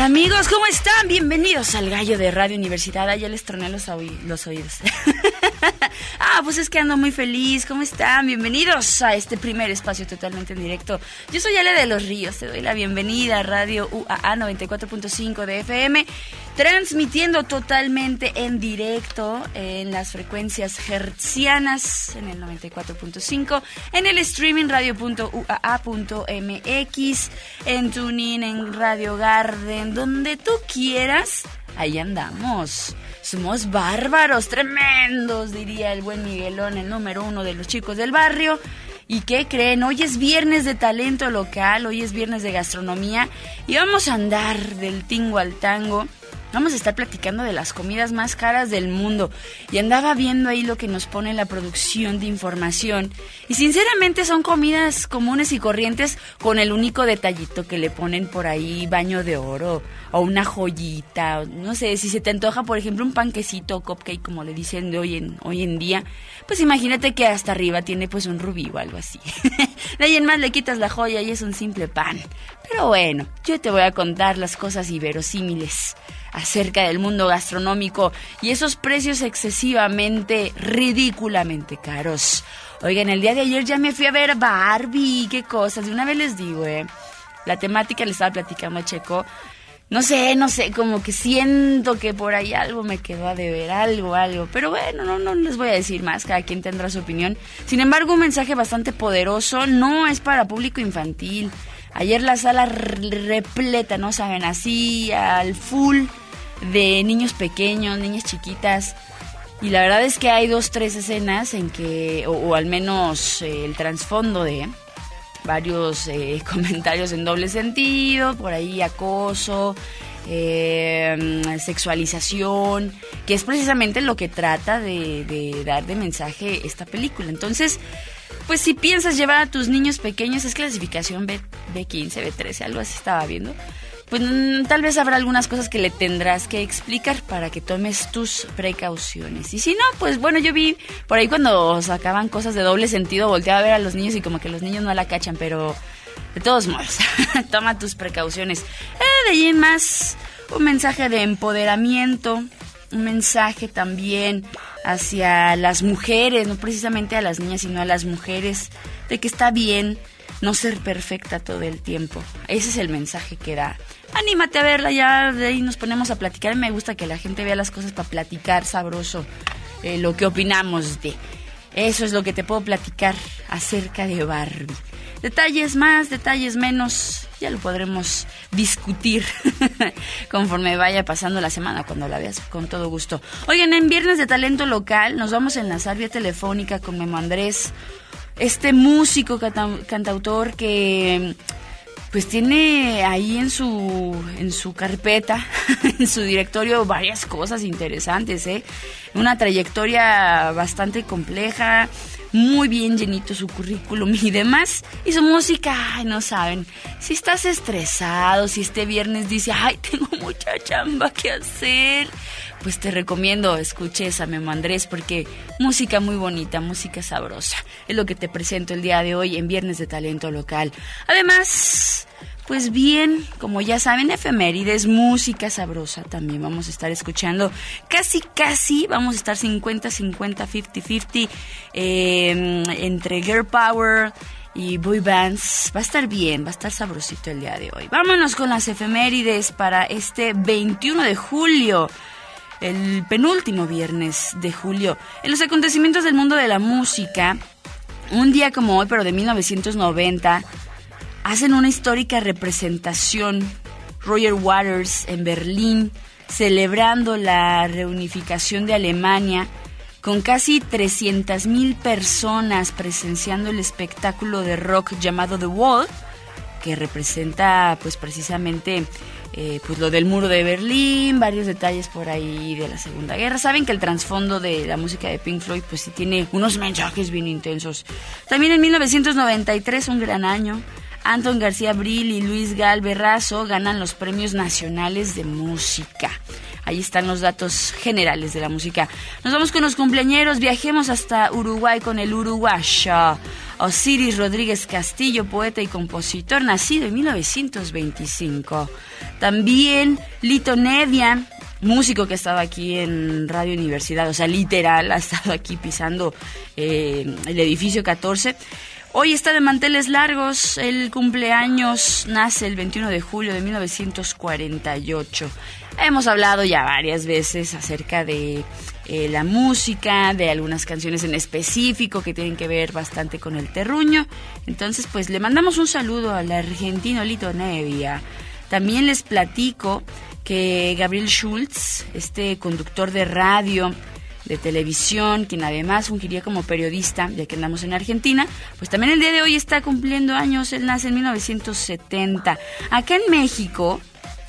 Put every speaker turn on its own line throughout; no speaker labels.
Amigos, ¿cómo están? Bienvenidos al Gallo de Radio Universidad. Ya les troné los, los oídos. ah, pues es que ando muy feliz. ¿Cómo están? Bienvenidos a este primer espacio totalmente en directo. Yo soy Ale de los Ríos. Te doy la bienvenida a Radio UAA 94.5 de FM transmitiendo totalmente en directo en las frecuencias hertzianas en el 94.5, en el streaming radio.uaa.mx, en tuning, en Radio Garden, donde tú quieras, ahí andamos. Somos bárbaros, tremendos, diría el buen Miguelón, el número uno de los chicos del barrio. ¿Y qué creen? Hoy es viernes de talento local, hoy es viernes de gastronomía y vamos a andar del tingo al tango Vamos a estar platicando de las comidas más caras del mundo. Y andaba viendo ahí lo que nos pone la producción de información. Y sinceramente son comidas comunes y corrientes con el único detallito que le ponen por ahí baño de oro o una joyita. No sé, si se te antoja, por ejemplo, un panquecito o cupcake, como le dicen de hoy en, hoy en día, pues imagínate que hasta arriba tiene pues un rubí o algo así. de ahí en más le quitas la joya y es un simple pan. Pero bueno, yo te voy a contar las cosas inverosímiles acerca del mundo gastronómico y esos precios excesivamente, ridículamente caros. Oigan, el día de ayer ya me fui a ver Barbie, qué cosas. De una vez les digo, eh. La temática le estaba platicando a Checo. No sé, no sé, como que siento que por ahí algo me quedó a deber, algo, algo. Pero bueno, no, no les voy a decir más, cada quien tendrá su opinión. Sin embargo, un mensaje bastante poderoso, no es para público infantil. Ayer la sala repleta, ¿no saben? Así, al full de niños pequeños, niñas chiquitas. Y la verdad es que hay dos, tres escenas en que, o, al menos eh, el trasfondo de varios eh, comentarios en doble sentido, por ahí acoso, eh, sexualización, que es precisamente lo que trata de, de dar de mensaje esta película. Entonces, pues si piensas llevar a tus niños pequeños, es clasificación B, B15, B13, algo así estaba viendo pues mm, tal vez habrá algunas cosas que le tendrás que explicar para que tomes tus precauciones. Y si no, pues bueno, yo vi por ahí cuando sacaban cosas de doble sentido, volteaba a ver a los niños y como que los niños no la cachan, pero de todos modos, toma tus precauciones. Eh, de allí más, un mensaje de empoderamiento, un mensaje también hacia las mujeres, no precisamente a las niñas, sino a las mujeres, de que está bien no ser perfecta todo el tiempo. Ese es el mensaje que da anímate a verla, ya de ahí nos ponemos a platicar. Me gusta que la gente vea las cosas para platicar sabroso eh, lo que opinamos de. Eso es lo que te puedo platicar acerca de Barbie. Detalles más, detalles menos, ya lo podremos discutir conforme vaya pasando la semana cuando la veas con todo gusto. Oigan, en Viernes de Talento Local nos vamos a enlazar vía telefónica con Memo Andrés, este músico cantautor que pues tiene ahí en su, en su carpeta, en su directorio, varias cosas interesantes, ¿eh? Una trayectoria bastante compleja, muy bien llenito su currículum y demás. Y su música, ay, no saben. Si estás estresado, si este viernes dice, ay, tengo mucha chamba que hacer, pues te recomiendo escuches a Memo Andrés porque música muy bonita, música sabrosa. Es lo que te presento el día de hoy en Viernes de Talento Local. Además, pues bien, como ya saben, efemérides, música sabrosa también vamos a estar escuchando. Casi, casi vamos a estar 50, 50, 50, 50 entre Girl Power y boy bands. Va a estar bien, va a estar sabrosito el día de hoy. Vámonos con las efemérides para este 21 de julio el penúltimo viernes de julio. En los acontecimientos del mundo de la música, un día como hoy, pero de 1990, hacen una histórica representación Roger Waters en Berlín, celebrando la reunificación de Alemania, con casi 300.000 personas presenciando el espectáculo de rock llamado The Wall, que representa pues precisamente eh, pues lo del muro de Berlín, varios detalles por ahí de la Segunda Guerra. Saben que el trasfondo de la música de Pink Floyd pues sí tiene unos mensajes bien intensos. También en 1993, un gran año, Anton García Brill y Luis Gal Berrazo ganan los premios nacionales de música. Ahí están los datos generales de la música. Nos vamos con los cumpleañeros, viajemos hasta Uruguay con el uruguayo. Osiris Rodríguez Castillo, poeta y compositor, nacido en 1925. También Lito Nevia, músico que ha estado aquí en Radio Universidad, o sea, literal, ha estado aquí pisando eh, el edificio 14. Hoy está de manteles largos, el cumpleaños nace el 21 de julio de 1948. Hemos hablado ya varias veces acerca de eh, la música, de algunas canciones en específico que tienen que ver bastante con el terruño. Entonces, pues le mandamos un saludo al argentino Lito Nevia. También les platico que Gabriel Schultz, este conductor de radio, de televisión, quien además fungiría como periodista, ya que andamos en Argentina, pues también el día de hoy está cumpliendo años, él nace en 1970. Acá en México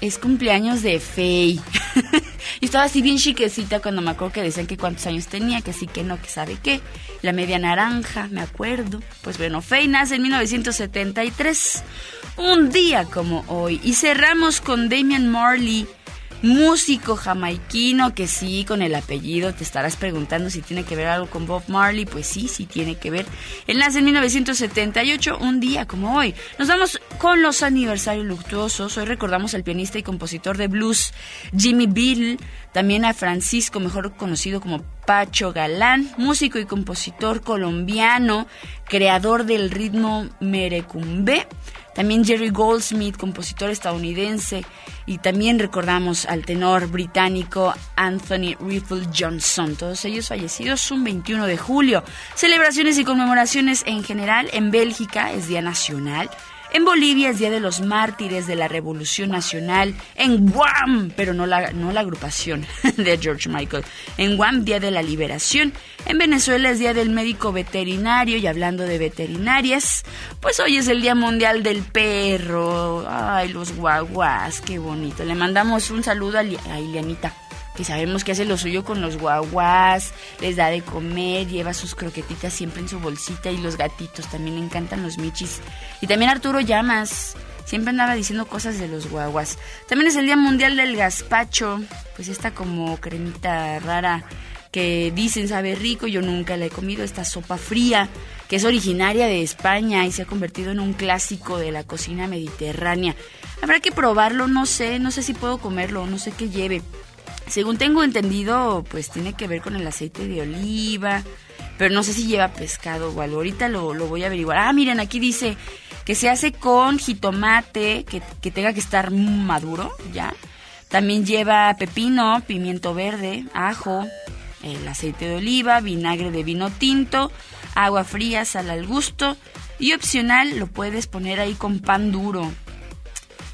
es cumpleaños de Fey. y estaba así bien chiquecita cuando me acuerdo que decían que cuántos años tenía, que sí, que no, que sabe qué. La media naranja, me acuerdo. Pues bueno, Fey nace en 1973, un día como hoy. Y cerramos con Damian Marley músico jamaiquino que sí, con el apellido te estarás preguntando si tiene que ver algo con Bob Marley. Pues sí, sí tiene que ver. Él nace en 1978, un día como hoy. Nos vamos con los aniversarios luctuosos. Hoy recordamos al pianista y compositor de blues Jimmy Bill, también a Francisco, mejor conocido como Pacho Galán, músico y compositor colombiano, creador del ritmo merecumbe. También Jerry Goldsmith, compositor estadounidense. Y también recordamos al tenor británico Anthony Riffle Johnson. Todos ellos fallecidos un 21 de julio. Celebraciones y conmemoraciones en general. En Bélgica es Día Nacional. En Bolivia es Día de los Mártires de la Revolución Nacional. En Guam, pero no la, no la agrupación de George Michael. En Guam, Día de la Liberación. En Venezuela es Día del Médico Veterinario. Y hablando de veterinarias, pues hoy es el Día Mundial del Perro. Ay, los guaguas, qué bonito. Le mandamos un saludo a, a Ilianita que sabemos que hace lo suyo con los guaguas, les da de comer, lleva sus croquetitas siempre en su bolsita y los gatitos, también le encantan los michis. Y también Arturo Llamas, siempre andaba diciendo cosas de los guaguas. También es el Día Mundial del Gazpacho, pues esta como cremita rara que dicen sabe rico, yo nunca la he comido, esta sopa fría, que es originaria de España y se ha convertido en un clásico de la cocina mediterránea. Habrá que probarlo, no sé, no sé si puedo comerlo, no sé qué lleve. Según tengo entendido, pues tiene que ver con el aceite de oliva, pero no sé si lleva pescado o algo. Ahorita lo, voy a averiguar. Ah, miren, aquí dice que se hace con jitomate, que, que tenga que estar maduro, ¿ya? También lleva pepino, pimiento verde, ajo, el aceite de oliva, vinagre de vino tinto, agua fría, sal al gusto y opcional lo puedes poner ahí con pan duro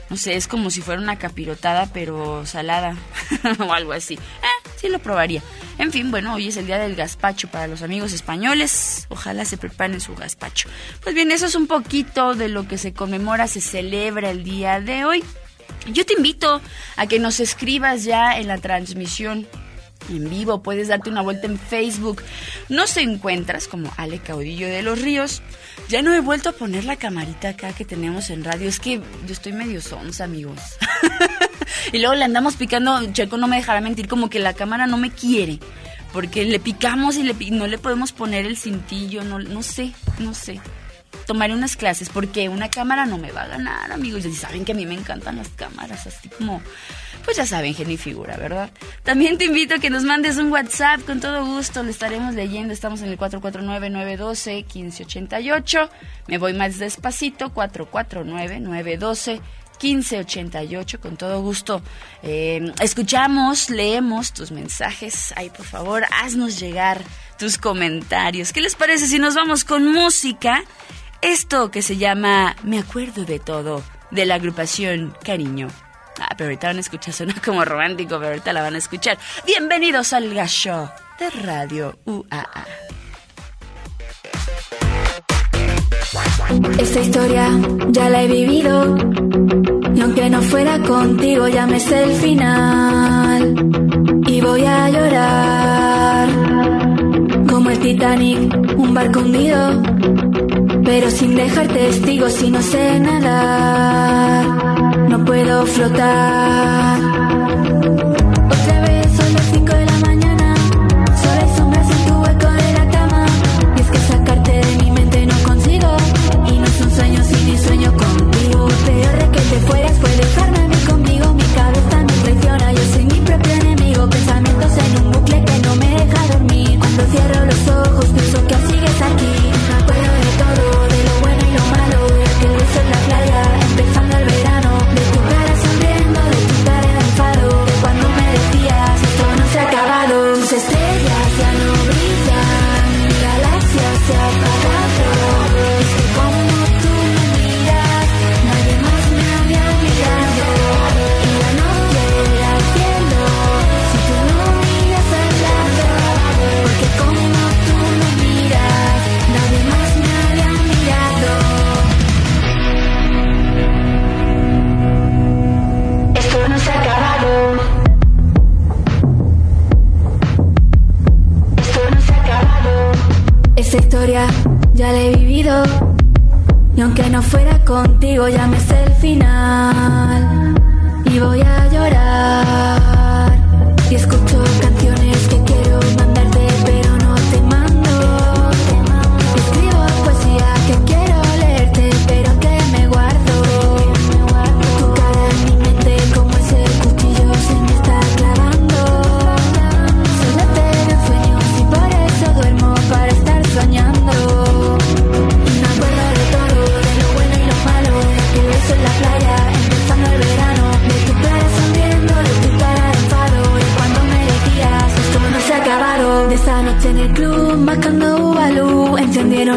no sé, es como si fuera una capirotada pero salada o algo así. Eh, sí lo probaría. En fin, bueno, hoy es el día del gazpacho para los amigos españoles. Ojalá se preparen su gazpacho. Pues bien, eso es un poquito de lo que se conmemora, se celebra el día de hoy. Yo te invito a que nos escribas ya en la transmisión en vivo, puedes darte una vuelta en Facebook. No se encuentras como Ale Caudillo de los Ríos. Ya no he vuelto a poner la camarita acá que tenemos en radio. Es que yo estoy medio sonsa, amigos. y luego le andamos picando, Checo no me dejará mentir, como que la cámara no me quiere. Porque le picamos y le, no le podemos poner el cintillo, no sé, no sé tomaré unas clases porque una cámara no me va a ganar, amigos. Y saben que a mí me encantan las cámaras, así como pues ya saben, genio figura, ¿verdad? También te invito a que nos mandes un WhatsApp, con todo gusto, le estaremos leyendo. Estamos en el 449-912-1588. Me voy más despacito, 449-912-1588, con todo gusto. Eh, escuchamos, leemos tus mensajes. Ay, por favor, haznos llegar tus comentarios. ¿Qué les parece si nos vamos con música? Esto que se llama Me acuerdo de todo, de la agrupación Cariño. Ah, pero ahorita van a escuchar, suena como romántico, pero ahorita la van a escuchar. Bienvenidos al Gasho de Radio UAA.
Esta historia ya la he vivido. Y aunque no fuera contigo, ya me sé el final. Y voy a llorar. Titanic, un barco hundido, pero sin dejar testigos y no sé nadar, no puedo flotar.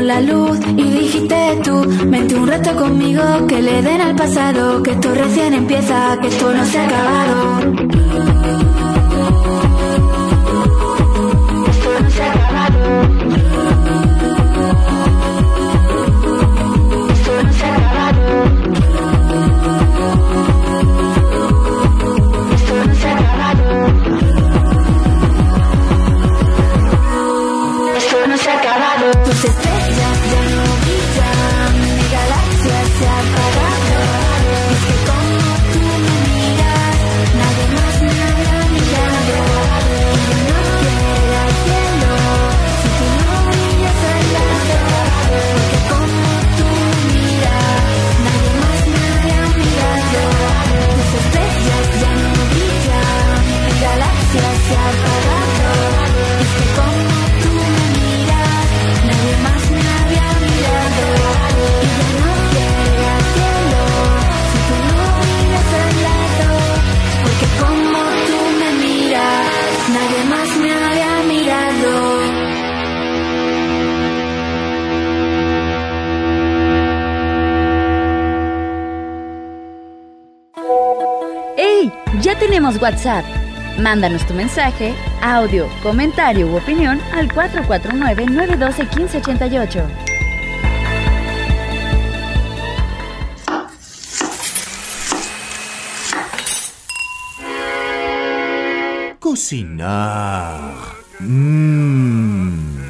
la luz y dijiste tú, mente un rato conmigo, que le den al pasado, que esto recién empieza, que esto no se ha acabado.
WhatsApp. Mándanos tu mensaje, audio, comentario u opinión al 449-912-1588.
Cocinar. Mmm.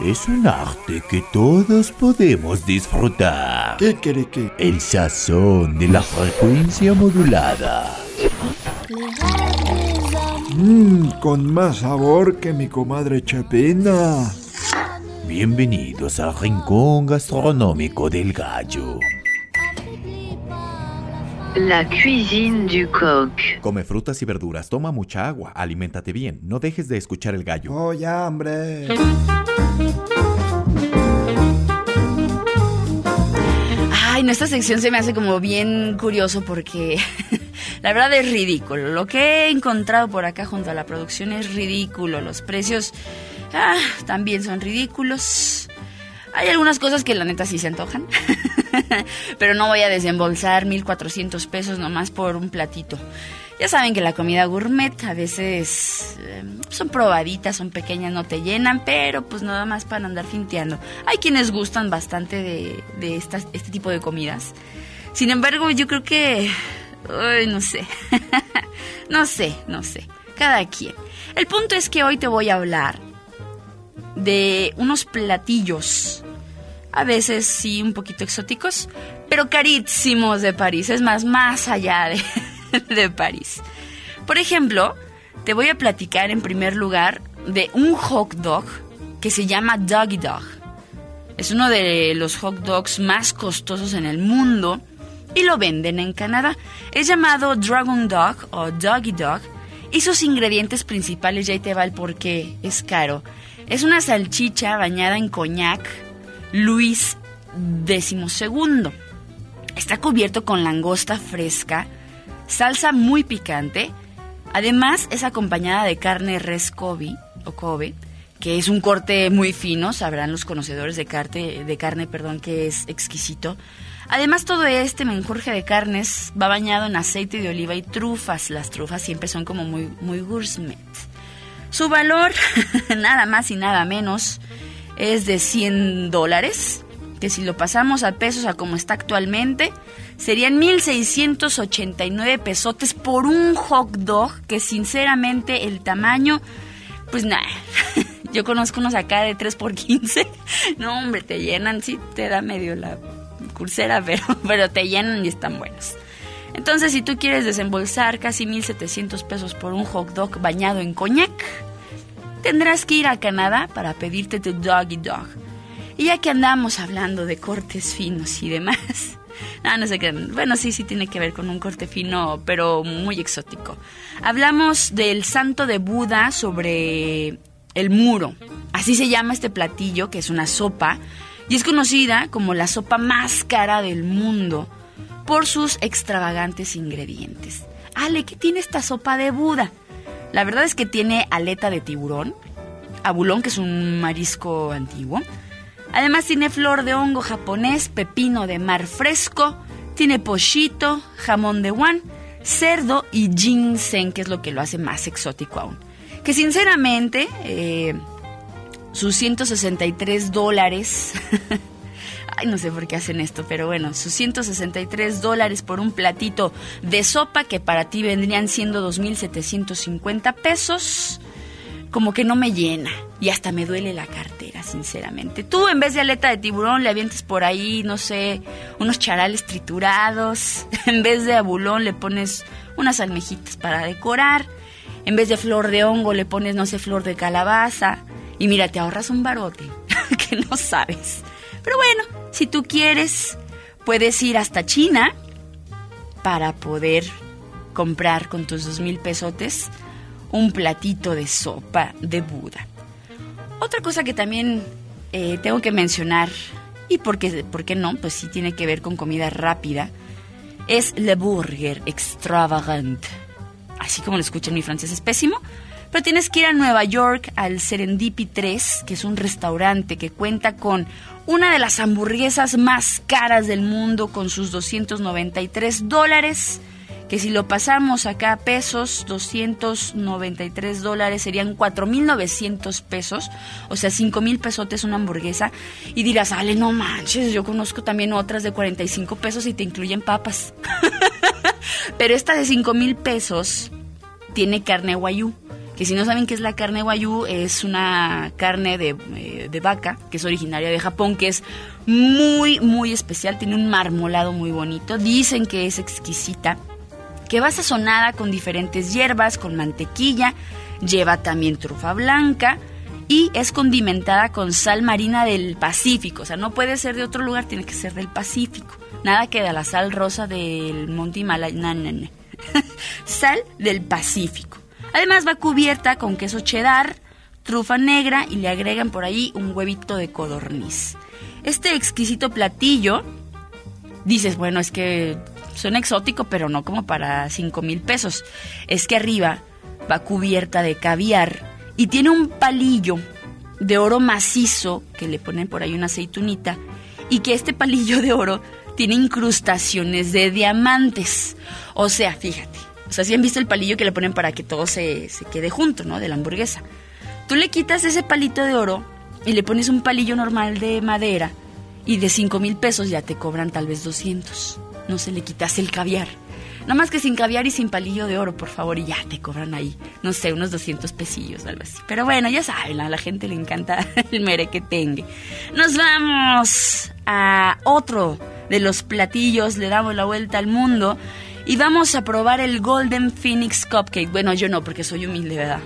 Es un arte que todos podemos disfrutar.
¿Qué, qué, qué?
El sazón de la frecuencia modulada
Mmm, con más sabor que mi comadre Chepina.
Bienvenidos al rincón gastronómico del gallo.
La cuisine du coq.
Come frutas y verduras, toma mucha agua, aliméntate bien, no dejes de escuchar el gallo.
¡Oh, ya!
Ay, en esta sección se me hace como bien curioso porque la verdad es ridículo. Lo que he encontrado por acá junto a la producción es ridículo. Los precios ah, también son ridículos. Hay algunas cosas que la neta sí se antojan, pero no voy a desembolsar 1.400 pesos nomás por un platito. Ya saben que la comida gourmet a veces eh, son probaditas, son pequeñas, no te llenan, pero pues nada más para andar finteando. Hay quienes gustan bastante de, este tipo de comidas. Sin embargo, yo creo que Ay, no sé. no sé, no sé. Cada quien. El punto es que hoy te voy a hablar de unos platillos. A veces sí, un poquito exóticos, pero carísimos de París. Es más, más allá de, de París. Por ejemplo, te voy a platicar en primer lugar de un hot dog que se llama Doggy Dog. Es uno de los hot dogs más costosos en el mundo y lo venden en Canadá. Es llamado Dragon Dog o Doggy Dog y sus ingredientes principales, ya te va el por qué es caro. Es una salchicha bañada en coñac Luis XII. Está cubierto con langosta fresca, salsa muy picante. Además, es acompañada de carne res Kobe, o Kobe, que es un corte muy fino, sabrán los conocedores de, carne, de carne, perdón, que es exquisito. Además, todo este menjurje de carnes va bañado en aceite de oliva y trufas. Las trufas siempre son como muy, muy gourmet. Su valor, nada más y nada menos, es de 100 dólares, que si lo pasamos a pesos a como está actualmente, serían 1.689 pesotes por un hot dog, que sinceramente el tamaño, pues nada. Yo conozco unos acá de 3 por 15. No, hombre, te llenan, sí, te da medio la cursera, pero, pero te llenan y están buenos. Entonces, si tú quieres desembolsar casi 1.700 pesos por un hot dog bañado en coñac, tendrás que ir a Canadá para pedirte tu doggy dog. Y ya que andamos hablando de cortes finos y demás, no, no sé qué, bueno, sí, sí tiene que ver con un corte fino, pero muy exótico. Hablamos del santo de Buda sobre el muro. Así se llama este platillo, que es una sopa, y es conocida como la sopa más cara del mundo por sus extravagantes ingredientes. Ale, ¿qué tiene esta sopa de Buda? La verdad es que tiene aleta de tiburón, abulón, que es un marisco antiguo. Además tiene flor de hongo japonés, pepino de mar fresco, tiene pochito, jamón de guan, cerdo y ginseng, que es lo que lo hace más exótico aún. Que sinceramente, eh, sus 163 dólares Ay, no sé por qué hacen esto, pero bueno, sus 163 dólares por un platito de sopa que para ti vendrían siendo 2.750 pesos, como que no me llena. Y hasta me duele la cartera, sinceramente. Tú en vez de aleta de tiburón le avientes por ahí, no sé, unos charales triturados. En vez de abulón le pones unas almejitas para decorar. En vez de flor de hongo le pones, no sé, flor de calabaza. Y mira, te ahorras un barote que no sabes. Pero bueno, si tú quieres, puedes ir hasta China para poder comprar con tus dos mil pesotes un platito de sopa de Buda. Otra cosa que también eh, tengo que mencionar, y porque, ¿por qué no? Pues sí tiene que ver con comida rápida, es Le Burger Extravagant. Así como lo escuchan, mi francés es pésimo, pero tienes que ir a Nueva York al Serendipity 3, que es un restaurante que cuenta con una de las hamburguesas más caras del mundo con sus 293 dólares. Que si lo pasamos acá a pesos, 293 dólares serían 4.900 pesos, o sea, 5.000 pesotes una hamburguesa. Y dirás, Ale, no manches, yo conozco también otras de 45 pesos y te incluyen papas. Pero esta de 5.000 pesos tiene carne guayú que si no saben qué es la carne guayú, es una carne de, eh, de, vaca que es originaria de Japón, que es muy, muy especial, tiene un marmolado muy bonito, dicen que es exquisita, que va sazonada con diferentes hierbas, con mantequilla, lleva también trufa blanca y es condimentada con sal marina del Pacífico, o sea, no puede ser de otro lugar, tiene que ser del Pacífico. Nada que de la sal rosa del monte Himalaya, sal del Pacífico. Además va cubierta con queso cheddar, trufa negra y le agregan por ahí un huevito de codorniz. Este exquisito platillo, dices, bueno, es que suena exótico, pero no como para 5 mil pesos. Es que arriba va cubierta de caviar y tiene un palillo de oro macizo que le ponen por ahí una aceitunita y que este palillo de oro tiene incrustaciones de diamantes. O sea, fíjate, o sea, si han visto el palillo que le ponen para que todo se, se quede junto, ¿no? De la hamburguesa. Tú le quitas ese palito de oro y le pones un palillo normal de madera y de 5 mil pesos ya te cobran tal vez 200. No se le quitas el caviar. Nada más que sin caviar y sin palillo de oro, por favor, y ya te cobran ahí, no sé, unos 200 pesillos, algo así. Pero bueno, ya saben, a la gente le encanta el mere que tenga. Nos vamos a otro de los platillos, le damos la vuelta al mundo y vamos a probar el Golden Phoenix Cupcake. Bueno, yo no, porque soy humilde, ¿verdad?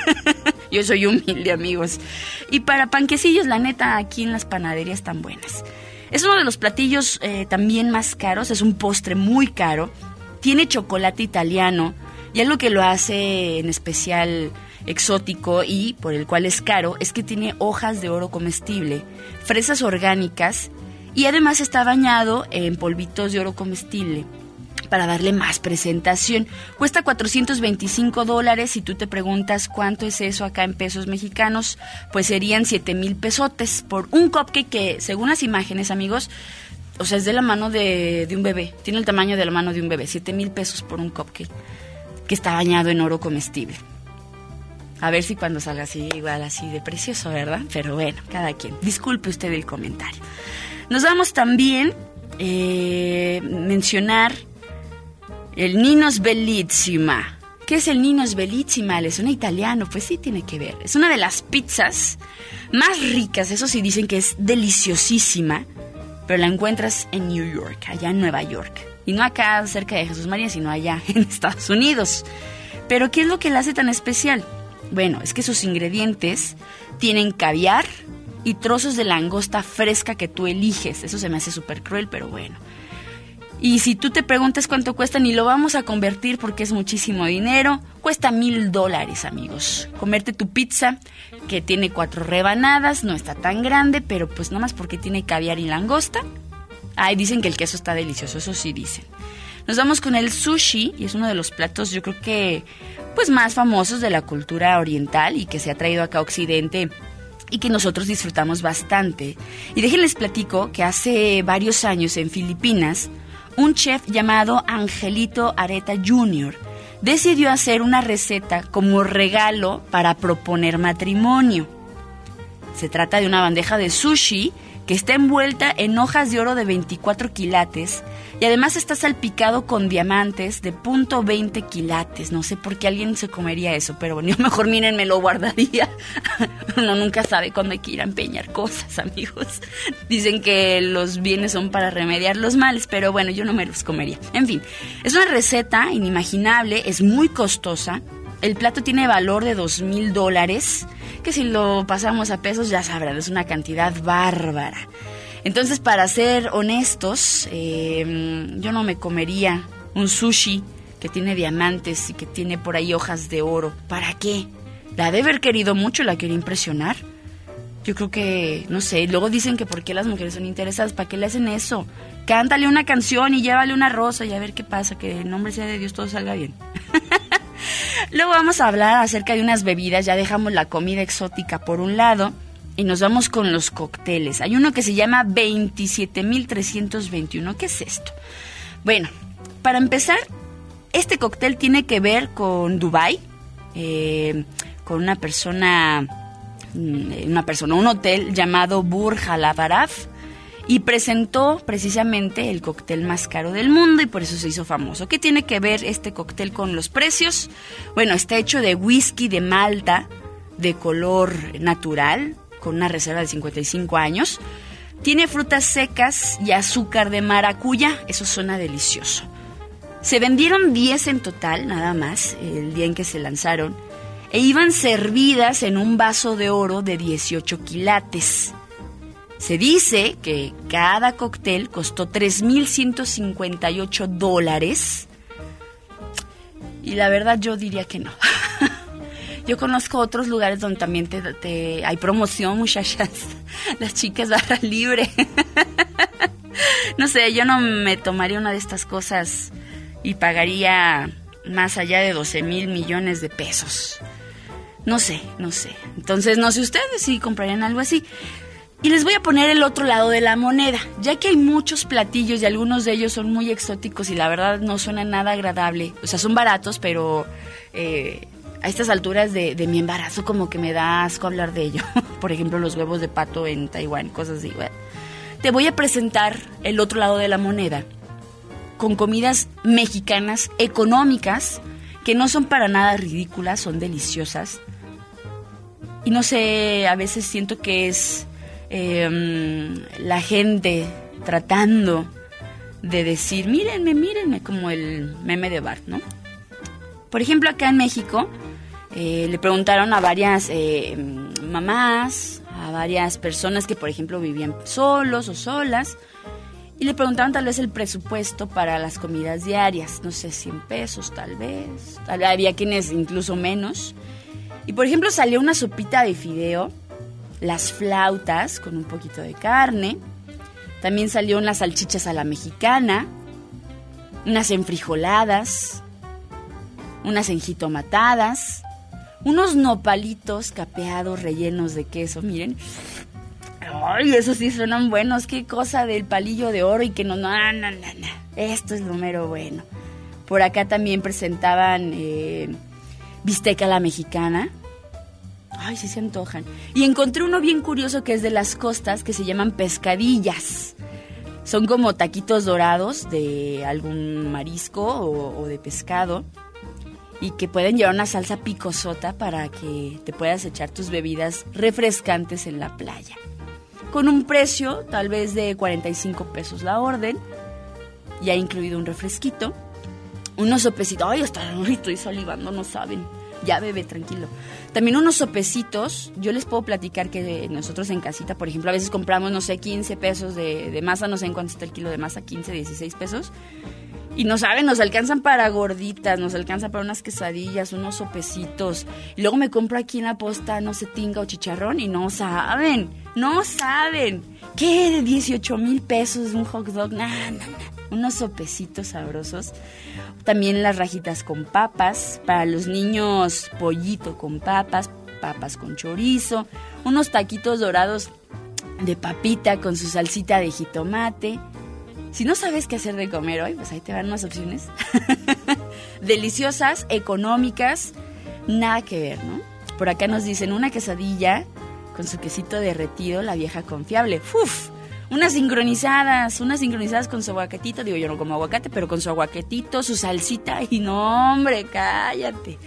yo soy humilde, amigos. Y para panquecillos, la neta, aquí en las panaderías están buenas. Es uno de los platillos eh, también más caros, es un postre muy caro. Tiene chocolate italiano y algo que lo hace en especial exótico y por el cual es caro es que tiene hojas de oro comestible, fresas orgánicas y además está bañado en polvitos de oro comestible para darle más presentación. Cuesta 425 dólares. Si tú te preguntas cuánto es eso acá en pesos mexicanos, pues serían 7 mil pesotes por un cupcake que, según las imágenes, amigos, o sea, es de la mano de, un bebé. Tiene el tamaño de la mano de un bebé. 7 mil pesos por un cupcake que está bañado en oro comestible. A ver si cuando salga así, igual así de precioso, ¿verdad? Pero bueno, cada quien. Disculpe usted el comentario. Nos vamos también eh, mencionar el Ninos Bellissima. ¿Qué es el Ninos Bellissima? ¿Le suena italiano? Pues sí tiene que ver. Es una de las pizzas más ricas, eso sí dicen que es deliciosísima, pero la encuentras en New York, allá en Nueva York. Y no acá cerca de Jesús María, sino allá en Estados Unidos. Pero ¿qué es lo que la hace tan especial? Bueno, es que sus ingredientes tienen caviar y trozos de langosta fresca que tú eliges. Eso se me hace súper cruel, pero bueno. Y si tú te preguntas cuánto cuesta, ni lo vamos a convertir porque es muchísimo dinero, cuesta mil dólares, amigos. Comerte tu pizza, que tiene cuatro rebanadas, no está tan grande, pero pues nada más porque tiene caviar y langosta. Ay, dicen que el queso está delicioso, eso sí dicen. Nos vamos con el sushi, y es uno de los platos, yo creo que, pues más famosos de la cultura oriental y que se ha traído acá a Occidente y que nosotros disfrutamos bastante. Y déjenles platico que hace varios años en Filipinas, un chef llamado Angelito Areta Jr. decidió hacer una receta como regalo para proponer matrimonio. Se trata de una bandeja de sushi que está envuelta en hojas de oro de 24 quilates y además está salpicado con diamantes de punto .20 quilates. No sé por qué alguien se comería eso, pero bueno, mejor miren, me lo guardaría. Uno nunca sabe cuándo hay que ir a empeñar cosas, amigos. Dicen que los bienes son para remediar los males, pero bueno, yo no me los comería. En fin, es una receta inimaginable, es muy costosa. El plato tiene valor de dos mil dólares, que si lo pasamos a pesos ya sabrán, es una cantidad bárbara. Entonces, para ser honestos, eh, yo no me comería un sushi que tiene diamantes y que tiene por ahí hojas de oro. ¿Para qué? La de haber querido mucho, la quería impresionar. Yo creo que, no sé, luego dicen que por qué las mujeres son interesadas, ¿para qué le hacen eso? Cántale una canción y llévale una rosa y a ver qué pasa, que en nombre sea de Dios todo salga bien. Luego vamos a hablar acerca de unas bebidas, ya dejamos la comida exótica por un lado y nos vamos con los cócteles. Hay uno que se llama 27.321. ¿Qué es esto? Bueno, para empezar, este cóctel tiene que ver con Dubai, eh, con una persona, mm, una persona, un hotel llamado Burj Al Arab y presentó precisamente el cóctel más caro del mundo y por eso se hizo famoso. ¿Qué tiene que ver este cóctel con los precios? Bueno, está hecho de whisky de Malta de color natural con una reserva de 55 años. Tiene frutas secas y azúcar de maracuyá, eso suena delicioso. Se vendieron 10 en total, nada más, el día en que se lanzaron, e iban servidas en un vaso de oro de 18 quilates. Se dice que cada cóctel costó 3.158 dólares. Y la verdad yo diría que no. yo conozco otros lugares donde también te, hay promoción, muchachas. Las chicas barra libre. no sé, yo no me tomaría una de estas cosas y pagaría más allá de 12 mil millones de pesos. No sé, no sé. Entonces, no sé ustedes si comprarían algo así. Y les voy a poner el otro lado de la moneda, ya que hay muchos platillos y algunos de ellos son muy exóticos y la verdad no suenan nada agradable. O sea, son baratos, pero eh, a estas alturas de, de, mi embarazo como que me da asco hablar de ello. Por ejemplo, los huevos de pato en Taiwán, cosas así. Te voy a presentar el otro lado de la moneda. con comidas mexicanas económicas que no son para nada ridículas, son deliciosas. Y no sé, a veces siento que es em, la gente tratando de decir, mírenme, mírenme, como el meme de Bart, ¿no? Por ejemplo, acá en México eh, le preguntaron a varias eh, mamás, a varias personas que, por ejemplo, vivían solos o solas, y le preguntaban tal vez el presupuesto para las comidas diarias, no sé, 100 pesos tal vez, había quienes incluso menos. Y por ejemplo salió una sopita de fideo, las flautas con un poquito de carne, también salió unas salchichas a la mexicana, unas enfrijoladas, unas enjitomatadas, unos nopalitos capeados rellenos de queso, miren. Ay, esos sí suenan buenos, qué cosa del palillo de oro y que no, no. Esto es lo mero bueno. Por acá también presentaban eh, bisteca a la mexicana. Ay, sí se antojan. Y encontré uno bien curioso que es de las costas, que se llaman pescadillas. Son como taquitos dorados de algún marisco o, o de pescado y que pueden llevar una salsa picosota para que te puedas echar tus bebidas refrescantes en la playa. Con un precio tal vez de 45 pesos la orden, ya incluido un refresquito, unos sopecitos, ay, hasta estoy salivando, no saben, ya bebe tranquilo. También unos sopecitos, yo les puedo platicar que nosotros en casita, por ejemplo, a veces compramos, no sé, 15 pesos de, masa, no sé en cuánto está el kilo de masa, 15, 16 pesos y no saben, nos alcanzan para gorditas, nos alcanzan para unas quesadillas, unos sopecitos. Y luego me compro aquí en la posta, no sé, tinga o chicharrón y no saben, no saben. ¿Qué? ¿De 18 mil pesos un hot dog? Nah. Unos sopecitos sabrosos. También las rajitas con papas. Para los niños, pollito con papas, papas con chorizo. Unos taquitos dorados de papita con su salsita de jitomate si no sabes qué hacer de comer hoy, pues ahí te van unas opciones. Deliciosas, económicas, nada que ver, ¿no? Por acá nos dicen una quesadilla con su quesito derretido, la vieja confiable. ¡Uf! Unas sincronizadas, unas sincronizadas con su aguacatito. Digo, yo no como aguacate, pero con su aguacatito, su salsita. Y no, hombre, cállate.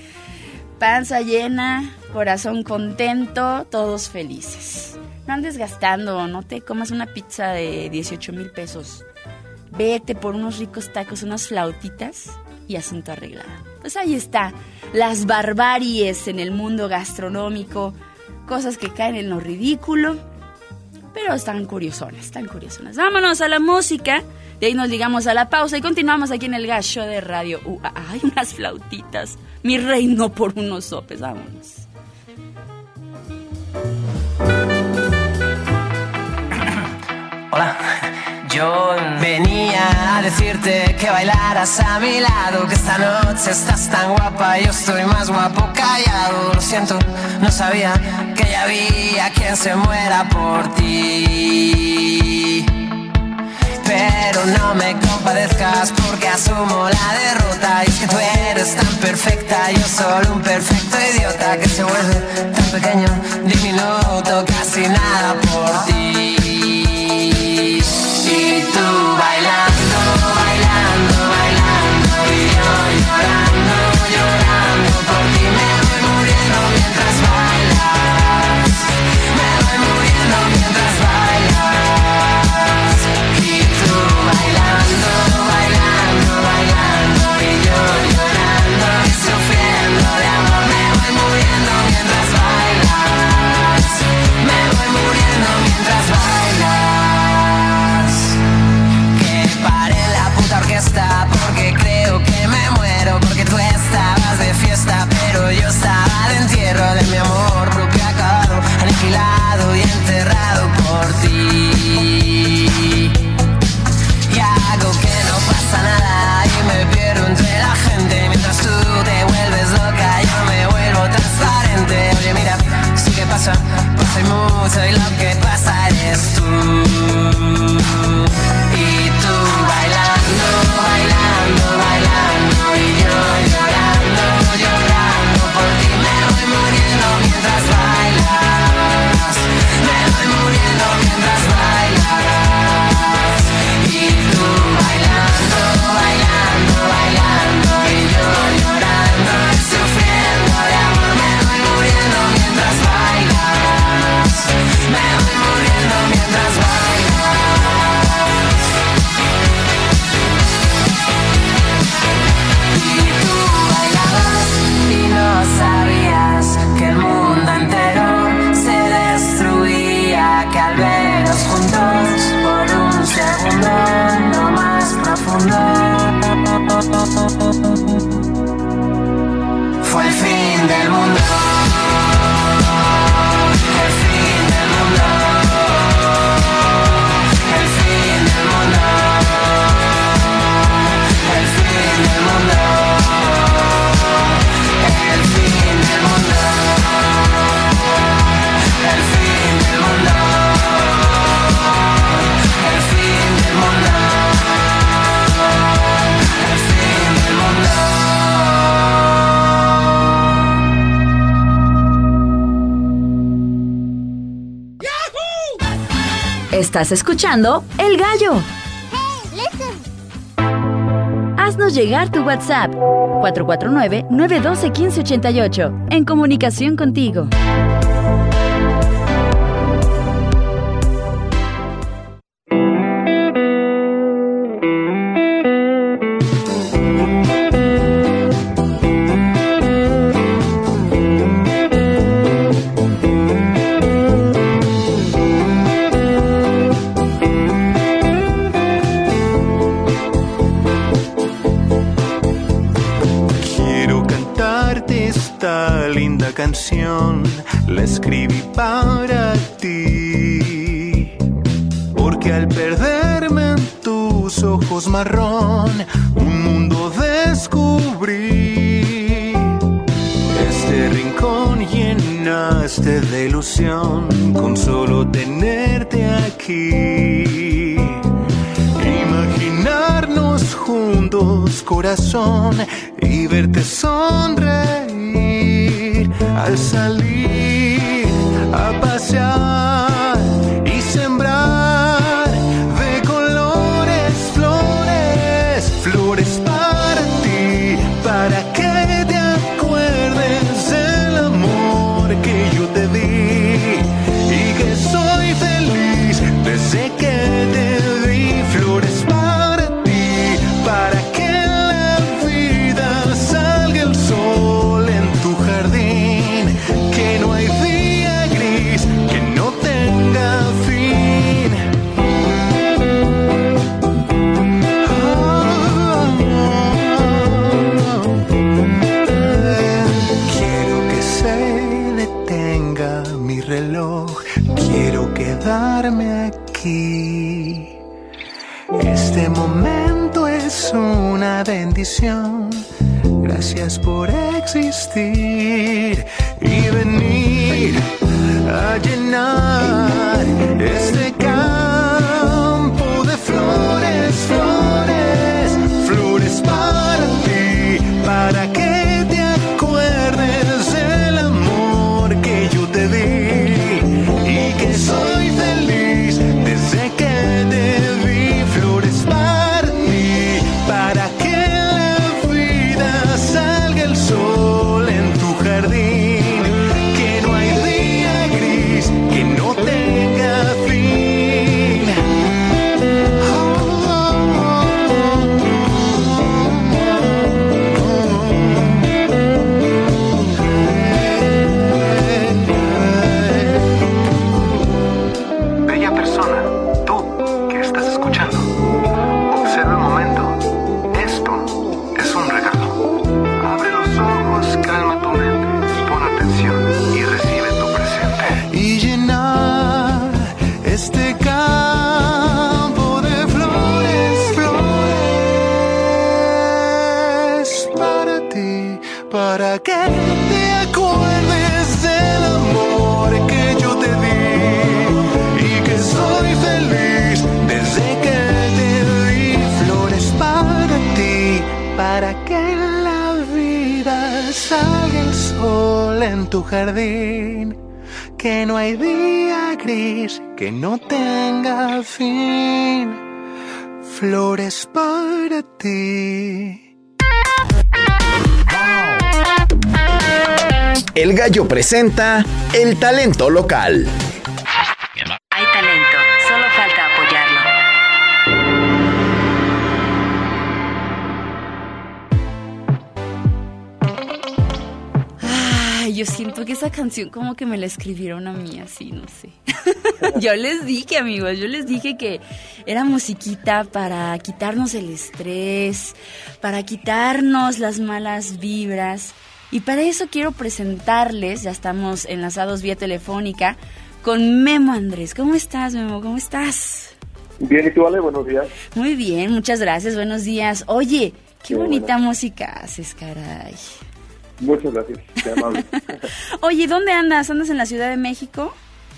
Panza llena, corazón contento, todos felices. No andes gastando, no te comas una pizza de 18 mil pesos vete por unos ricos tacos, unas flautitas y asunto arreglado. Pues ahí está, las barbaries en el mundo gastronómico, cosas que caen en lo ridículo, pero están curiosonas, están curiosonas. Vámonos a la música, de ahí nos ligamos a la pausa y continuamos aquí en el gacho de radio. Uh, hay unas flautitas, mi reino por unos sopes, vámonos.
Hola. Yo venía a decirte que bailaras a mi lado, que esta noche estás tan guapa, yo estoy más guapo callado. Lo siento, no sabía que ya había quien se muera por ti. Pero no me compadezcas porque asumo la derrota. Y es que tú eres tan perfecta, yo solo un perfecto idiota que se vuelve tan pequeño, diminuto, casi nada por ti. Y tú
Estás escuchando El Gallo. Haznos llegar tu WhatsApp 449-912-1588 en comunicación contigo.
Imaginarnos juntos, corazón, y verte sonreír. Al salir a que no tenga fin. Flores para ti. El
gallo presenta el talento local.
Hay talento, solo falta apoyarlo.
Ay, yo siento que esa canción como que me la escribieron a mí así, no sé. yo les dije, amigos, yo les dije que era musiquita para quitarnos el estrés, para quitarnos las malas vibras. Y para eso quiero presentarles, ya estamos enlazados vía telefónica, con Memo Andrés. ¿Cómo estás, Memo? ¿Cómo estás?
Bien, ¿y tú, Ale? Buenos días.
Muy bien, muchas gracias, buenos días. Oye, qué,
Qué
bonita música haces, caray.
Muchas gracias, qué amable.
Oye, ¿dónde andas? ¿Andas en la Ciudad de México?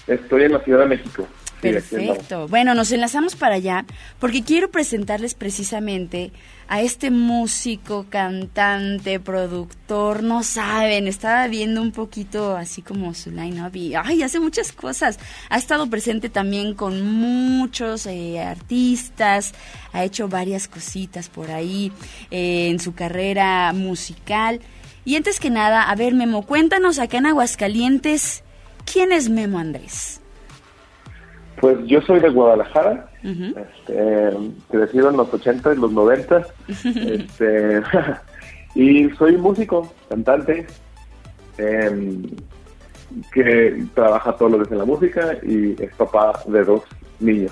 Estoy en la Ciudad de México.
Perfecto. Bueno, nos enlazamos para allá porque quiero presentarles precisamente a este músico, cantante, productor, no saben, estaba viendo un poquito así como su line-up y, ay, hace muchas cosas. Ha estado presente también con muchos eh, artistas, ha hecho varias cositas por ahí eh, en su carrera musical. Y antes que nada, a ver, Memo, cuéntanos acá en Aguascalientes, ¿quién es Memo Andrés?
Pues yo soy de Guadalajara, este, crecido en los 80 y los 90, este, y soy músico, cantante, em, que trabaja todo lo desde la música y es papá de dos niños.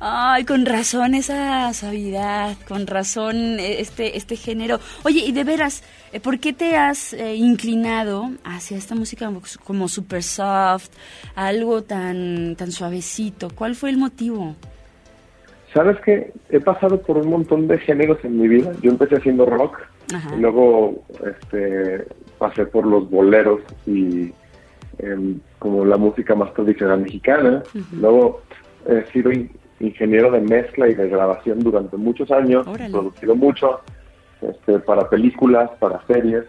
Ay, con razón esa suavidad, con razón eh, este, este género. Oye, y de veras, eh, ¿por qué te has eh, inclinado hacia esta música como super soft, algo tan, tan suavecito? ¿Cuál fue el motivo?
Sabes que he pasado por un montón de géneros en mi vida. Yo empecé haciendo rock, y luego este, pasé por los boleros y em, como la música más tradicional mexicana. Luego he sido ingeniero de mezcla y de grabación durante muchos años, he producido mucho este, para películas, para series,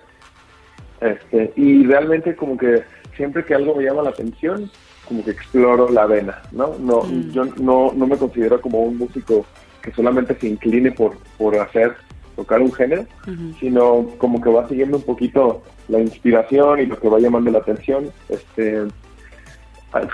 este, y realmente como que siempre que algo me llama la atención, como que exploro la vena, ¿no? No,
Mm.
yo no, no me considero como un músico que solamente se incline por, por hacer, tocar un género, sino como que va siguiendo un poquito la inspiración y lo que va llamando la atención. Este,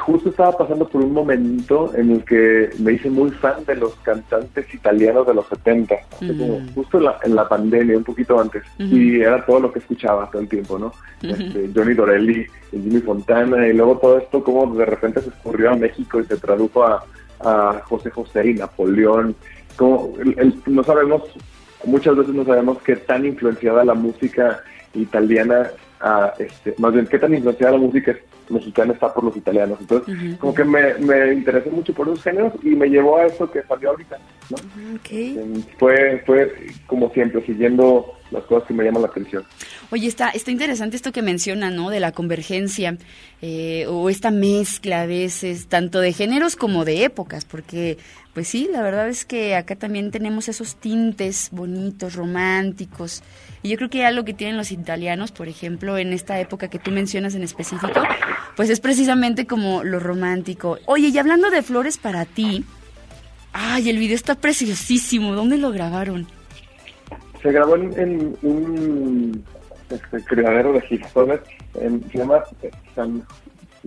justo estaba pasando por un momento en el que me hice muy fan de los cantantes italianos de los 70, hace como justo en la, en la pandemia, un poquito antes, y era todo lo que escuchaba todo el tiempo, ¿no? Este, Johnny Dorelli, Jimmy Fontana, y luego todo esto como de repente se escurrió a México y se tradujo a, a José José y Napoleón, como el- el- no sabemos, muchas veces no sabemos qué tan influenciada la música italiana, ah, este, más bien qué tan influenciada la música mexicana está por los italianos. Entonces, como que me, me interesé mucho por esos géneros y me llevó a eso que salió ahorita, ¿no? Em, Fue, fue como siempre, siguiendo las cosas que me llaman la atención.
Oye, está, está interesante esto que menciona, ¿no? De la convergencia eh, o esta mezcla a veces, tanto de géneros como de épocas, porque, pues sí, la verdad es que acá también tenemos esos tintes bonitos, románticos. Y yo creo que algo que tienen los italianos, por ejemplo, en esta época que tú mencionas en específico, pues es precisamente como lo romántico. Oye, y hablando de flores para ti, ay, el video está preciosísimo. ¿Dónde lo grabaron?
Se grabó en, un este, criadero de girasoles, en- se llama San,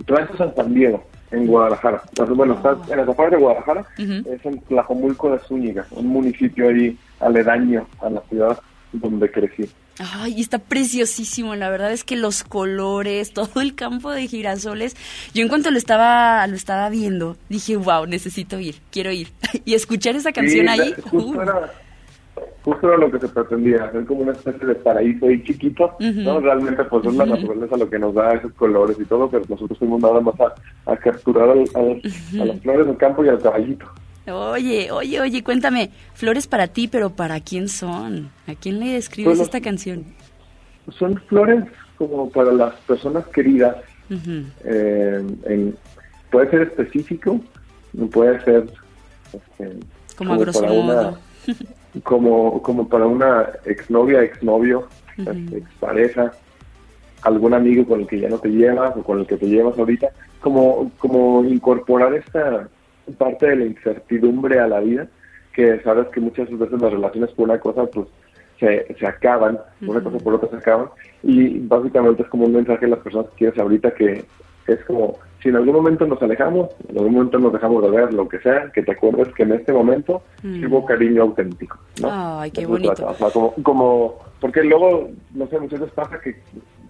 Rancho San Juan Diego, en Guadalajara. Bueno, está en las afueras de Guadalajara, es en Tlajomulco de Zúñiga, un municipio ahí aledaño a la ciudad donde crecí.
Ay, está preciosísimo, la verdad es que los colores, todo el campo de girasoles, yo en cuanto lo estaba lo estaba viendo, dije, wow, necesito ir, quiero ir. Y escuchar esa canción
Sí,
ahí,
justo,
uh,
era, justo era lo que se pretendía, hacer como una especie de paraíso ahí chiquito, ¿no? Realmente pues es la naturaleza lo que nos da esos colores y todo, pero nosotros fuimos nada más a, a capturar al- a las flores del campo y al caballito.
oye, oye, oye, cuéntame, flores para ti, pero ¿para quién son? ¿A quién le escribes
Pues
esta canción?
Son flores como para las personas queridas, eh, en- puede ser específico, puede ser este,
Como a grosso
una
modo.
como como para una exnovia, exnovio, este, expareja, algún amigo con el que ya no te llevas o con el que te llevas ahorita, como como incorporar esta parte de la incertidumbre a la vida, que sabes que muchas veces las relaciones por una cosa pues se, se acaban, una cosa por otra se acaban, y básicamente es como un mensaje a las personas que quieres ahorita que es como, si en algún momento nos alejamos, en algún momento nos dejamos de ver, lo que sea, que te acuerdes que en este momento
Mm.
hubo cariño auténtico, ¿no?
Ay, qué
Eso
bonito.
o sea, como, como, porque luego, no sé, muchas veces pasa que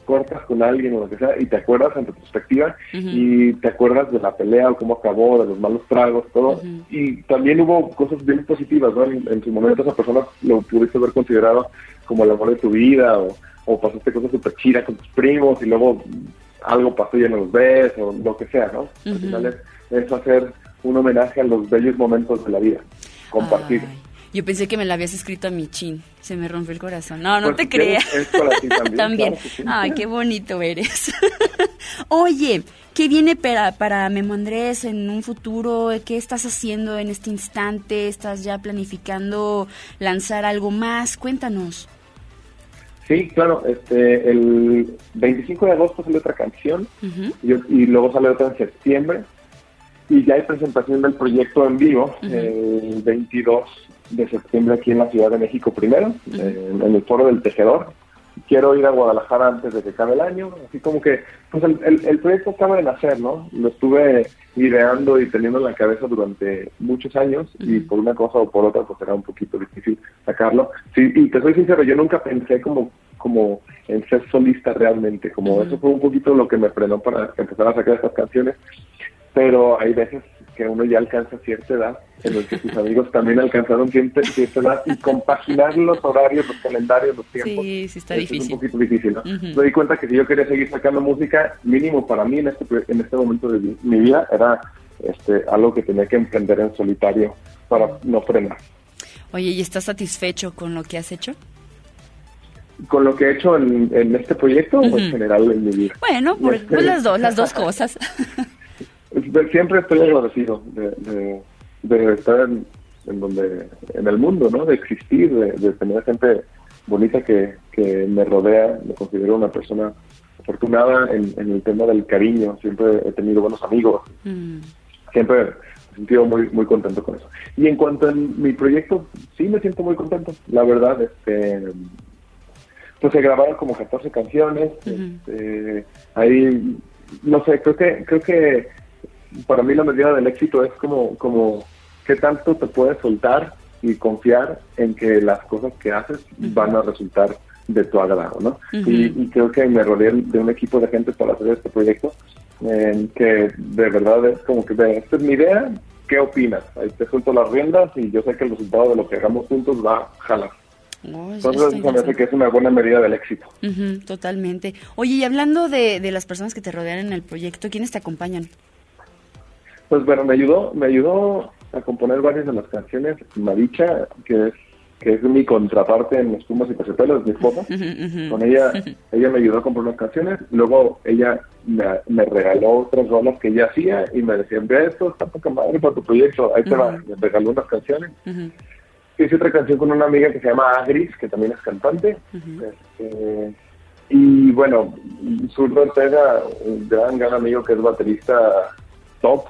cortas con alguien o lo que sea y te acuerdas en retrospectiva
Ujú.
y te acuerdas de la pelea o cómo acabó, de los malos tragos, todo. Y también hubo cosas bien positivas, ¿no? En, en su momento esa persona lo pudiste haber considerado como el amor de tu vida o, o pasaste cosas súper chidas con tus primos y luego algo pasó y ya no los ves o lo que sea, ¿no? Al
Ujú.
final es, es hacer un homenaje a los bellos momentos de la vida, compartir.
Yo pensé que me la habías escrito a mi chin. Se me rompió el corazón. No, no
Pues,
te creas.
es para ti también,
También.
claro sí.
Ay, qué bonito eres. Oye, ¿qué viene para, para Memo Andrés en un futuro? ¿Qué estás haciendo en este instante? ¿Estás ya planificando lanzar algo más? Cuéntanos.
Sí, claro, este, el 25 de agosto sale otra canción y, y luego sale otra en septiembre y ya hay presentación del proyecto en vivo el 22 de septiembre aquí en la Ciudad de México primero, eh, en el Foro del Tejedor. Quiero ir a Guadalajara antes de que acabe el año, así como que pues el, el- el proyecto acaba de nacer, ¿no? Lo estuve ideando y teniendo en la cabeza durante muchos años y por una cosa o por otra pues era un poquito difícil sacarlo. Sí, y te soy sincero, yo nunca pensé como como en ser solista realmente, como eso fue un poquito lo que me frenó para empezar a sacar estas canciones, pero hay veces que uno ya alcanza cierta edad, en el que sus amigos también alcanzaron cierta, cierta edad, y compaginar los horarios, los calendarios, los tiempos.
Sí, sí está
eso Es
difícil.
un poquito difícil, ¿no?
Ujú.
Me di cuenta que si yo quería seguir sacando música, mínimo para mí en este, en este momento de mi- vida, era este, algo que tenía que emprender en solitario para no frenar.
Oye, ¿y estás satisfecho con lo que has hecho?
Con lo que he hecho en, en este proyecto o
Ujú.
en general en mi vida.
Bueno, por,
Este-
pues las dos, las dos cosas.
Siempre estoy agradecido de, de, de estar en, en donde en el mundo, ¿no? De existir, de, de tener gente bonita que, que me rodea. Me considero una persona afortunada en, en el tema del cariño. Siempre he tenido buenos amigos.
Mm.
Siempre me he sentido muy muy contento con eso. Y en cuanto a mi proyecto, sí me siento muy contento. La verdad, este pues se grabaron como 14 canciones. este, ahí, no sé, creo que creo que para mí la medida del éxito es como como qué tanto te puedes soltar y confiar en que las cosas que haces van a resultar de tu agrado, ¿no? Y, y creo que me rodeé de un equipo de gente para hacer este proyecto en que de verdad es como que ve, esta es mi idea, ¿qué opinas? Ahí te suelto las riendas y yo sé que el resultado de lo que hagamos juntos va a jalar. Entonces me hace que es una buena medida del éxito.
Totalmente. Oye, y hablando de, de las personas que te rodean en el proyecto, ¿quiénes te acompañan?
Pues bueno, me ayudó, me ayudó a componer varias de las canciones Maricha, que es que es mi contraparte en los tumbos y pesetelos, mi esposa. Con ella, ella me ayudó a componer las canciones, luego ella me, me regaló otras rolas que ella hacía y me decía, ve esto, está poca madre para tu proyecto, ahí te va, me regaló unas canciones. Hice otra canción con una amiga que se llama Agris, que también es cantante. Este, y bueno, Zurdo Ortega, un gran, gran amigo que es baterista top,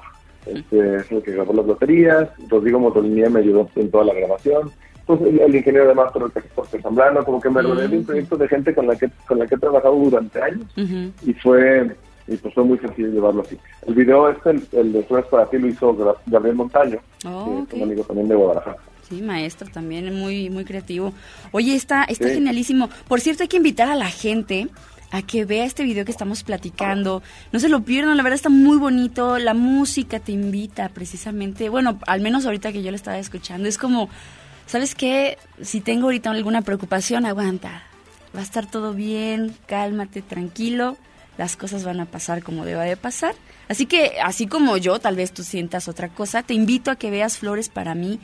este, es el que grabó las baterías. Rodrigo Motolinía me ayudó en toda la grabación. Pues el, el ingeniero de máster, Jorge Zambrano, como que me rodeé de un proyecto de gente con la que con la que he trabajado durante años y fue y pues fue muy sencillo llevarlo así. El video este, el, el de Flores para ti, lo hizo Gabriel Montaño,
Oh,
que es un amigo también de Guadalajara.
Sí, maestro, también muy, muy creativo. Oye, está, está
Sí.
genialísimo. Por cierto, hay que invitar a la gente a que vea este video que estamos platicando. No se lo pierdan, la verdad está muy bonito. La música te invita precisamente, bueno, al menos ahorita que yo lo estaba escuchando, es como, ¿sabes qué? Si tengo ahorita alguna preocupación, aguanta. Va a estar todo bien, cálmate, tranquilo. Las cosas van a pasar como deba de pasar. Así que, así como yo, tal vez tú sientas otra cosa, te invito a que veas Flores para mí.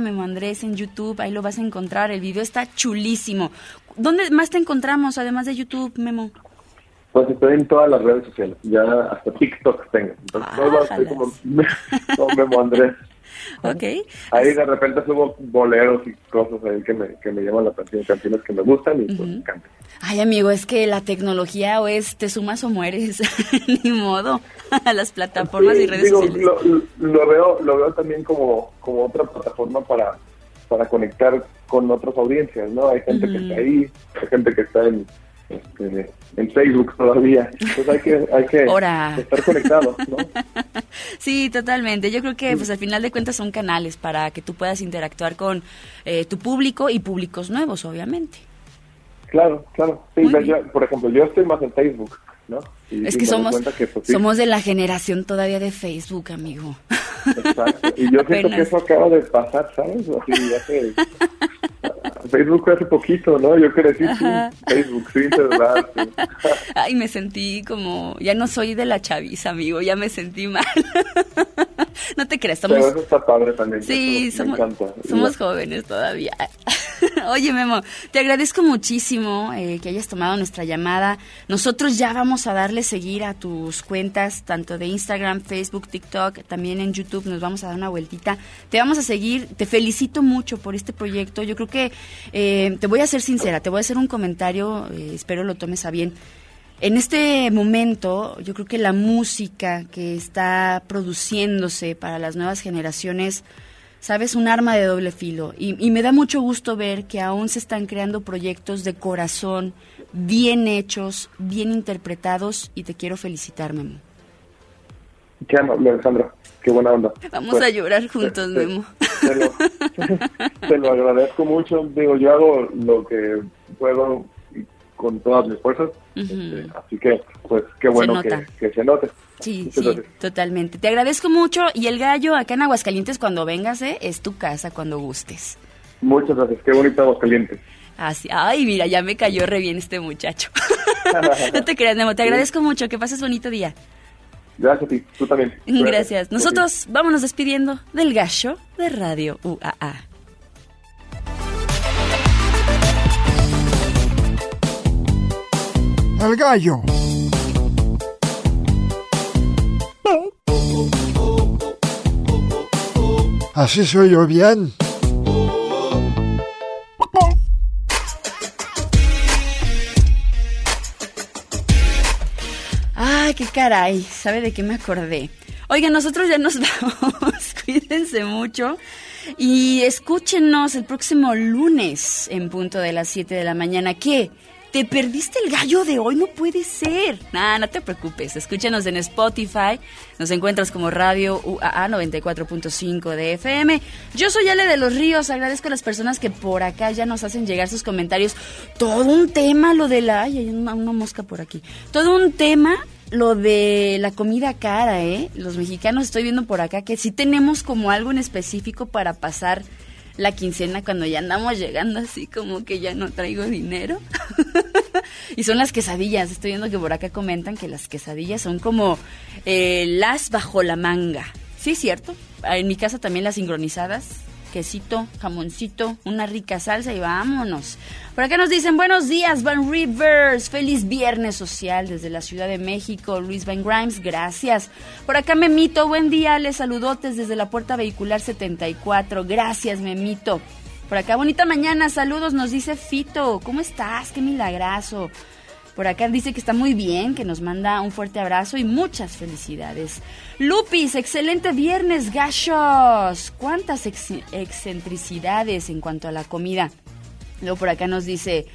Memo Andrés en YouTube, ahí lo vas a encontrar. El video está chulísimo. ¿Dónde más te encontramos, además de YouTube, Memo?
Pues estoy en todas las redes sociales, ya hasta TikTok tengo. Entonces, todas estoy como, como Memo Andrés.
Ok.
Ahí de repente subo boleros y cosas ahí que me, que me llaman la atención, canciones que me gustan y pues me encantan.
Ay, amigo, es que la tecnología o es te sumas o mueres. Ni modo. A las plataformas y
Sí,
redes
digo,
sociales.
Lo, lo veo, lo veo también como, como otra plataforma para, para conectar con otras audiencias, ¿no? Hay gente que
Ujú.
está ahí, hay gente que está en, este, en Facebook todavía. Entonces hay que, hay que estar conectados, ¿no?
Sí, totalmente. Yo creo que pues al final de cuentas son canales para que tú puedas interactuar con eh, tu público y públicos nuevos, obviamente.
Claro, claro. Sí, yo, por ejemplo, yo estoy más en Facebook, ¿no? Y-
Es que somos,
que, pues, sí,
somos de la generación todavía de Facebook, amigo.
exacto. Y yo siento que eso acaba de pasar, ¿sabes? Así, hace... Facebook fue hace poquito, ¿no? Yo crecí sin. Facebook, celular. sin-
Ay, me sentí como, ya no soy de la chaviza, amigo, ya me sentí mal. no te creas,
Pero
somos,
eso está padre también.
Sí,
eso
somos- somos jóvenes todavía. Oye, Memo, te agradezco muchísimo eh, que hayas tomado nuestra llamada. Nosotros ya vamos a darle seguir a tus cuentas, tanto de Instagram, Facebook, TikTok, también en YouTube. Nos vamos a dar una vueltita. Te vamos a seguir. Te felicito mucho por este proyecto. Yo creo que eh, te voy a ser sincera, te voy a hacer un comentario. eh, espero lo tomes a bien. En este momento, yo creo que la música que está produciéndose para las nuevas generaciones, sabes, un arma de doble filo. Y, y me da mucho gusto ver que aún se están creando proyectos de corazón, bien hechos, bien interpretados, y te quiero felicitar, Memo.
Qué Alejandra. Qué buena onda.
Vamos
Pues,
a llorar juntos,
te-
Memo.
Te lo, te lo agradezco mucho. Digo, yo hago lo que puedo con todas mis fuerzas. Este, así que, pues, qué bueno que, se note.
Sí,
Muchas
sí,
gracias.
totalmente. Te agradezco mucho. Y el gallo acá en Aguascalientes, cuando vengas, ¿eh? es tu casa cuando gustes.
Muchas gracias. Qué bonito Aguascalientes.
Así, ay, mira, ya me cayó re bien este muchacho. no te creas, Memo, te agradezco mucho, que pases bonito día.
Gracias a ti. Tú también.
Gracias. Nosotros vámonos despidiendo del gallo de Radio UAA.
El gallo. Así soy yo bien.
Ay, qué caray, ¿sabe de qué me acordé? Oigan, nosotros ya nos vamos, cuídense mucho y escúchenos el próximo lunes en punto de las 7 de la mañana. ¿Qué? ¿Te perdiste el gallo de hoy? No puede ser. Nah, no te preocupes. Escúchanos en Spotify. Nos encuentras como Radio UAA 94.5 de FM. Yo soy Ale de los Ríos. Agradezco a las personas que por acá ya nos hacen llegar sus comentarios. Todo un tema, lo de la... Ay, hay una, una mosca por aquí. Todo un tema, lo de la comida cara, ¿eh? Los mexicanos estoy viendo por acá que sí tenemos como algo en específico para pasar la quincena cuando ya andamos llegando así como que ya no traigo dinero. y son las quesadillas. Estoy viendo que por acá comentan que las quesadillas son como eh, las bajo la manga. Sí, cierto. En mi casa también las sincronizadas. Quesito, jamoncito, una rica salsa y vámonos. Por acá nos dicen buenos días, Van Rivers. Feliz viernes social desde la Ciudad de México. Luis Van Grimes, gracias. Por acá Memito, buen día. Les saludotes desde la puerta vehicular 74. Gracias, Memito. Por acá, bonita mañana, saludos, nos dice Fito. ¿Cómo estás? Qué milagrazo. Por acá dice que está muy bien, que nos manda un fuerte abrazo y muchas felicidades. Lupis, excelente viernes, gachos. Cuántas ex- excentricidades en cuanto a la comida. Luego por acá nos dice,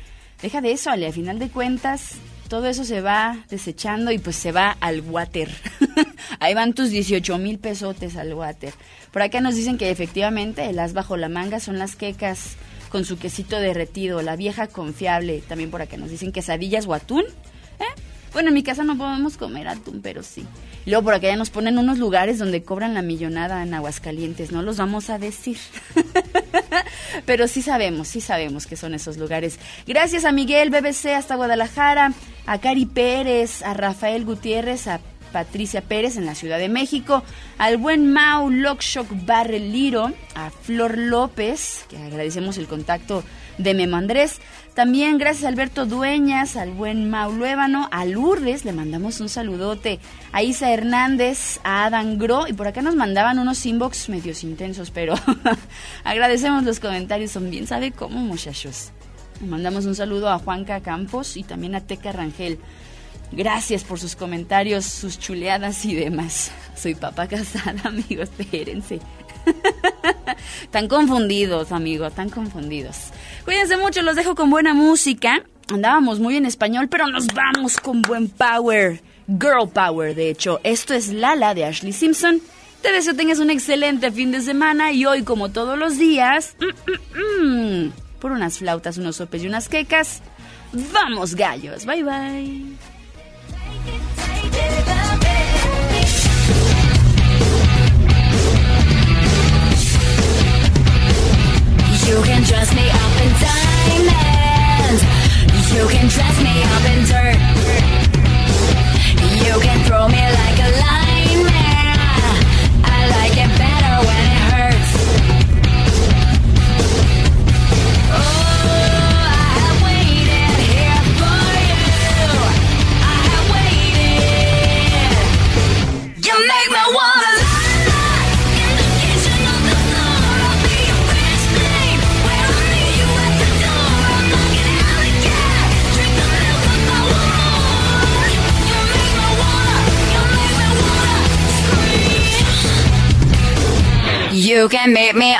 deja de eso, Ale, a final de cuentas, todo eso se va desechando y pues se va al water. Ahí van tus 18 mil pesotes al water. Por acá nos dicen que efectivamente el as bajo la manga son las quecas con su quesito derretido, la vieja confiable. También por acá nos dicen quesadillas o atún. ¿Eh? Bueno, en mi casa no podemos comer atún, pero sí. Y luego por acá ya nos ponen unos lugares donde cobran la millonada en Aguascalientes. No los vamos a decir. Pero sí sabemos, sí sabemos que son esos lugares. Gracias a Miguel BBC hasta Guadalajara, a Cari Pérez, a Rafael Gutiérrez, a Patricia Pérez en la Ciudad de México, al buen Mau Lockshock Barreliro, a Flor López, que agradecemos el contacto de Memo Andrés. También gracias a Alberto Dueñas, al buen Mau Luébano, a Lourdes, le mandamos un saludote, a Isa Hernández, a Adam Gro, y por acá nos mandaban unos inbox medios intensos, pero agradecemos los comentarios, son bien, ¿sabe cómo muchachos? Le mandamos un saludo a Juanca Campos y también a Teca Rangel. Gracias por sus comentarios, sus chuleadas y demás. Soy papá casada, amigos, espérense. Tan confundidos, amigos, tan confundidos. Cuídense mucho, los dejo con buena música. Andábamos muy en español, pero nos vamos con buen power. Girl power, de hecho. Esto es Lala de Ashley Simpson. Te deseo tengas un excelente fin de semana y hoy, como todos los días, mm, mm, mm, por unas flautas, unos sopes y unas quecas. Vamos, gallos. Bye, bye.
You can dress me up in diamonds. You can dress me up in dirt. You can throw me like a lineman.
man, they may